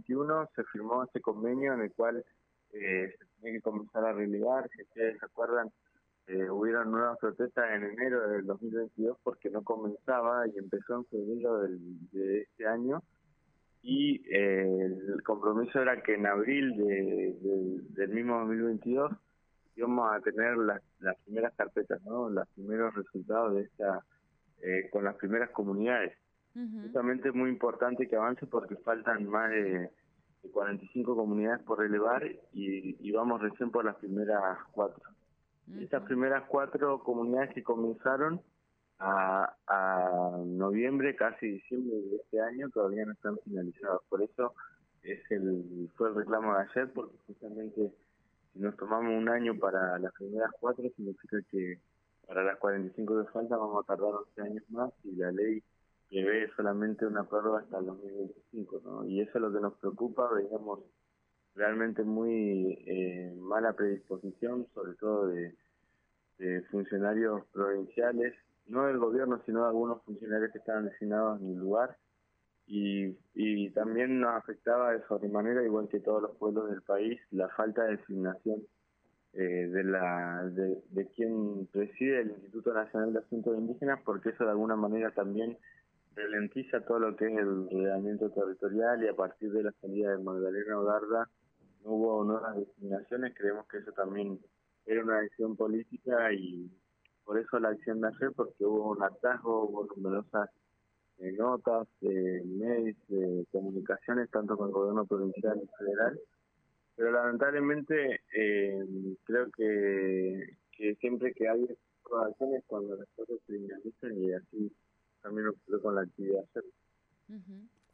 2021 se firmó este convenio en el cual eh, se tiene que comenzar a relevar, si ustedes se acuerdan, eh, hubieron nuevas protestas en enero del 2022 porque no comenzaba y empezó en febrero de este año y eh, el compromiso era que en abril del mismo 2022 íbamos a tener las, primeras carpetas, ¿no? los primeros resultados de esta, eh, con las primeras comunidades. Justamente es muy importante que avance porque faltan más de, 45 comunidades por relevar y, y, vamos recién por las primeras cuatro. Estas primeras cuatro comunidades que comenzaron a, a noviembre, casi diciembre de este año, todavía no están finalizados. Por eso es el fue el reclamo de ayer, porque justamente si nos tomamos un año para las primeras cuatro, significa que para las 45 que faltan vamos a tardar 11 años más y la ley prevé solamente una prórroga hasta el 2025, ¿no? Y eso es lo que nos preocupa, veíamos realmente muy eh, mala predisposición, sobre todo de, de funcionarios provinciales no del gobierno, sino de algunos funcionarios que estaban designados en el lugar. Y, y también nos afectaba de sobremanera, igual que todos los pueblos del país, la falta de designación eh, de, la, de, de quien preside el Instituto Nacional de Asuntos Indígenas, porque eso de alguna manera también ralentiza todo lo que es el ordenamiento territorial y a partir de la salida de Magdalena Odarda no hubo nuevas designaciones, creemos que eso también era una decisión política y por eso la acción de ayer, porque hubo un atasco, hubo numerosas eh, notas, eh, mails, eh, comunicaciones, tanto con el gobierno provincial y federal. Pero lamentablemente eh, creo que, que siempre que hay acciones cuando las cosas se dinamizan y así también con la actividad.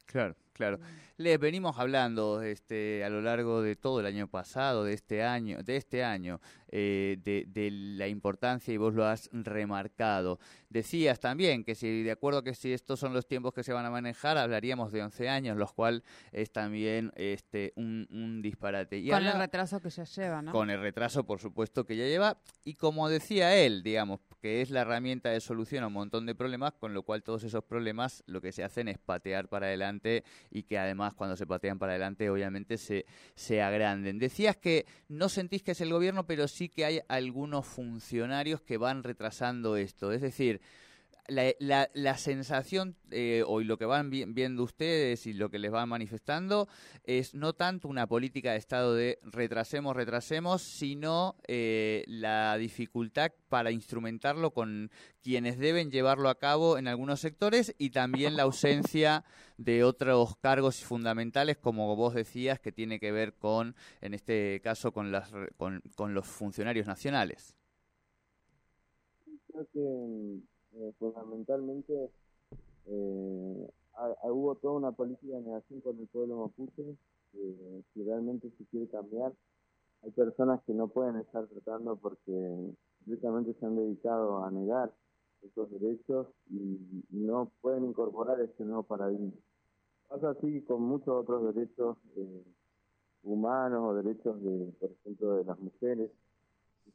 Claro, claro. Les venimos hablando este, a lo largo de todo el año pasado, de este año, de este año, eh, de, la importancia y vos lo has remarcado. Decías también que si de acuerdo que si estos son los tiempos que se van a manejar, hablaríamos de 11 años, lo cual es también este, un, disparate. con el retraso que se lleva, ¿no? Con el retraso, por supuesto, que ya lleva. Y como decía él, digamos, que es la herramienta de solución a un montón de problemas, con lo cual todos esos problemas lo que se hacen es patear para adelante y que además cuando se patean para adelante obviamente se, se agranden. Decías que no sentís que es el gobierno, pero sí que hay algunos funcionarios que van retrasando esto. Es decir, la, la, sensación eh, o lo que van viendo ustedes y lo que les van manifestando es no tanto una política de Estado de retrasemos, retrasemos, sino eh, la dificultad para instrumentarlo con quienes deben llevarlo a cabo en algunos sectores y también la ausencia de otros cargos fundamentales, como vos decías, que tiene que ver con, en este caso, con, las, con, con los funcionarios nacionales. Creo que eh, fundamentalmente eh, hubo toda una política de negación con el pueblo mapuche, que si realmente se quiere cambiar, hay personas que no pueden estar tratando porque directamente se han dedicado a negar estos derechos y, no pueden incorporar este nuevo paradigma. Pasa así con muchos otros derechos eh, humanos o derechos, de, por ejemplo, de las mujeres.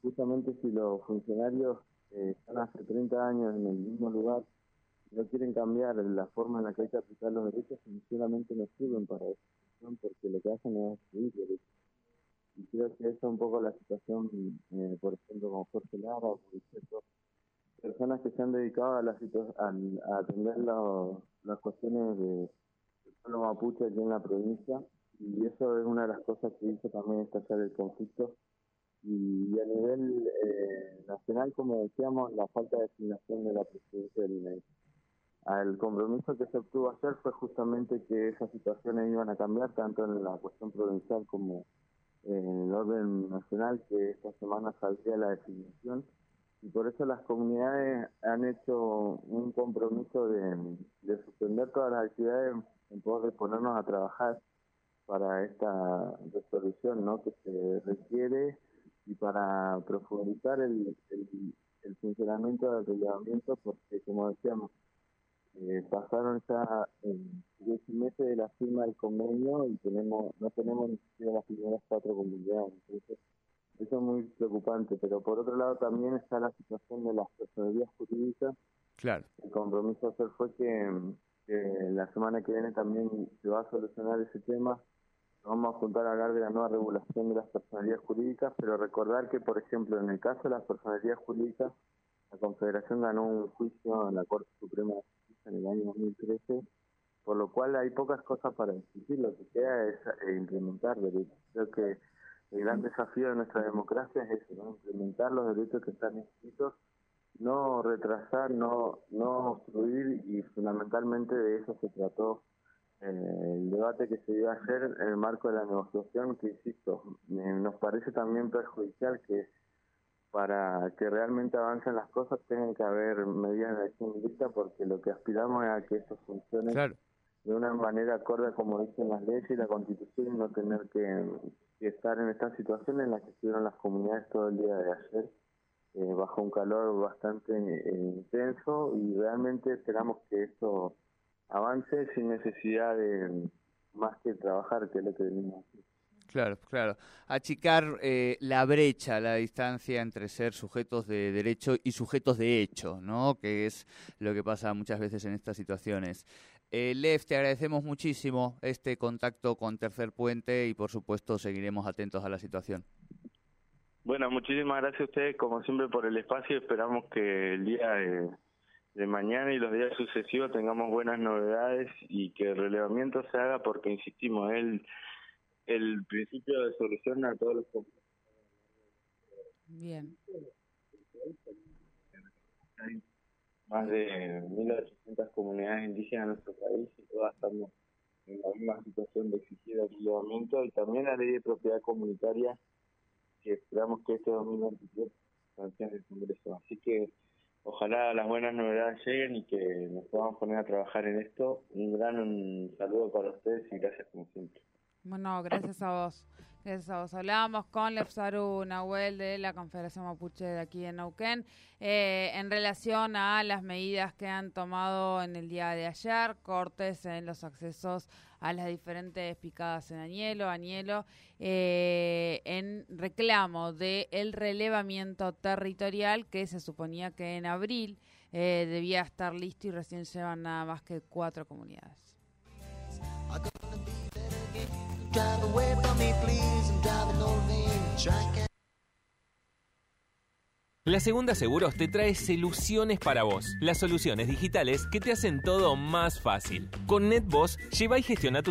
Justamente si los funcionarios eh, están hace 30 años en el mismo lugar y no quieren cambiar la forma en la que hay que aplicar los derechos, sinceramente no sirven para eso, porque lo que hacen es destruir derechos. Y creo que esa es un poco la situación, eh, por ejemplo, con Jorge Lara o por personas que se han dedicado a, la a, atender las cuestiones de, del pueblo mapuche aquí en la provincia y eso es una de las cosas que hizo también estallar el conflicto y a nivel eh, nacional, como decíamos, la falta de designación de la presidencia del INE. El compromiso que se obtuvo ayer fue justamente que esas situaciones iban a cambiar, tanto en la cuestión provincial como en el orden nacional, que esta semana saldría la designación. Y por eso las comunidades han hecho un compromiso de, de suspender todas las actividades en poder ponernos a trabajar para esta resolución ¿no? que se requiere y para profundizar el, el, funcionamiento del relevamiento, porque como decíamos, eh, pasaron ya eh, 10 meses de la firma del convenio y tenemos no tenemos ni siquiera las primeras cuatro comunidades. Entonces, eso es muy preocupante, pero por otro lado también está la situación de las personalidades jurídicas. Claro. El compromiso hacer fue que, que la semana que viene también se va a solucionar ese tema vamos a juntar a hablar de la nueva regulación de las personalidades jurídicas, pero recordar que, por ejemplo, en el caso de las personalidades jurídicas, la Confederación ganó un juicio en la Corte Suprema de Justicia en el año 2013, por lo cual hay pocas cosas para discutir, lo que queda es eh, implementar derechos. Creo que el gran desafío de nuestra democracia es eso, implementar los derechos que están escritos, no retrasar, no, no obstruir y fundamentalmente de eso se trató el debate que se iba a hacer en el marco de la negociación, que insisto, nos parece también perjudicial que para que realmente avancen las cosas tengan que haber medidas de acción directa porque lo que aspiramos es a que eso funcione de una manera acorde como dicen las leyes y la constitución y no tener que, estar en esta situación en la que estuvieron las comunidades todo el día de ayer eh, bajo un calor bastante eh, intenso y realmente esperamos que esto avance sin necesidad de más que trabajar, que es lo que venimos Claro, claro. Achicar eh, la brecha, la distancia entre ser sujetos de derecho y sujetos de hecho, ¿no? Que es lo que pasa muchas veces en estas situaciones. Eh, Lev, te agradecemos muchísimo este contacto con Tercer Puente y, por supuesto, seguiremos atentos a la situación. Bueno, muchísimas gracias a ustedes, como siempre, por el espacio. Esperamos que el día de de mañana y los días sucesivos tengamos buenas novedades y que el relevamiento se haga porque, insistimos, el, el principio de solución a todos los conflictos. Bien. Hay más de 1.800 comunidades indígenas en nuestro país y todas estamos en la misma situación de exigir el relevamiento y también la ley de propiedad comunitaria que esperamos que este 2023 sancione el Congreso. Así que Ojalá las buenas novedades lleguen y que nos podamos poner a trabajar en esto. Un gran saludo para ustedes y gracias como siempre. Bueno, gracias a vos. Gracias a vos. Hablábamos con Lefsaru Nahuel de la Confederación Mapuche de aquí en Neuquén eh, en relación a las medidas que han tomado en el día de ayer, cortes en los accesos a las diferentes picadas en Añelo, Añelo, eh, en reclamo del el relevamiento territorial que se suponía que en abril eh, debía estar listo y recién llevan nada más que cuatro comunidades. La Segunda Seguros te trae soluciones para vos. Las soluciones digitales que te hacen todo más fácil. Con NetBoss, lleva y gestiona tus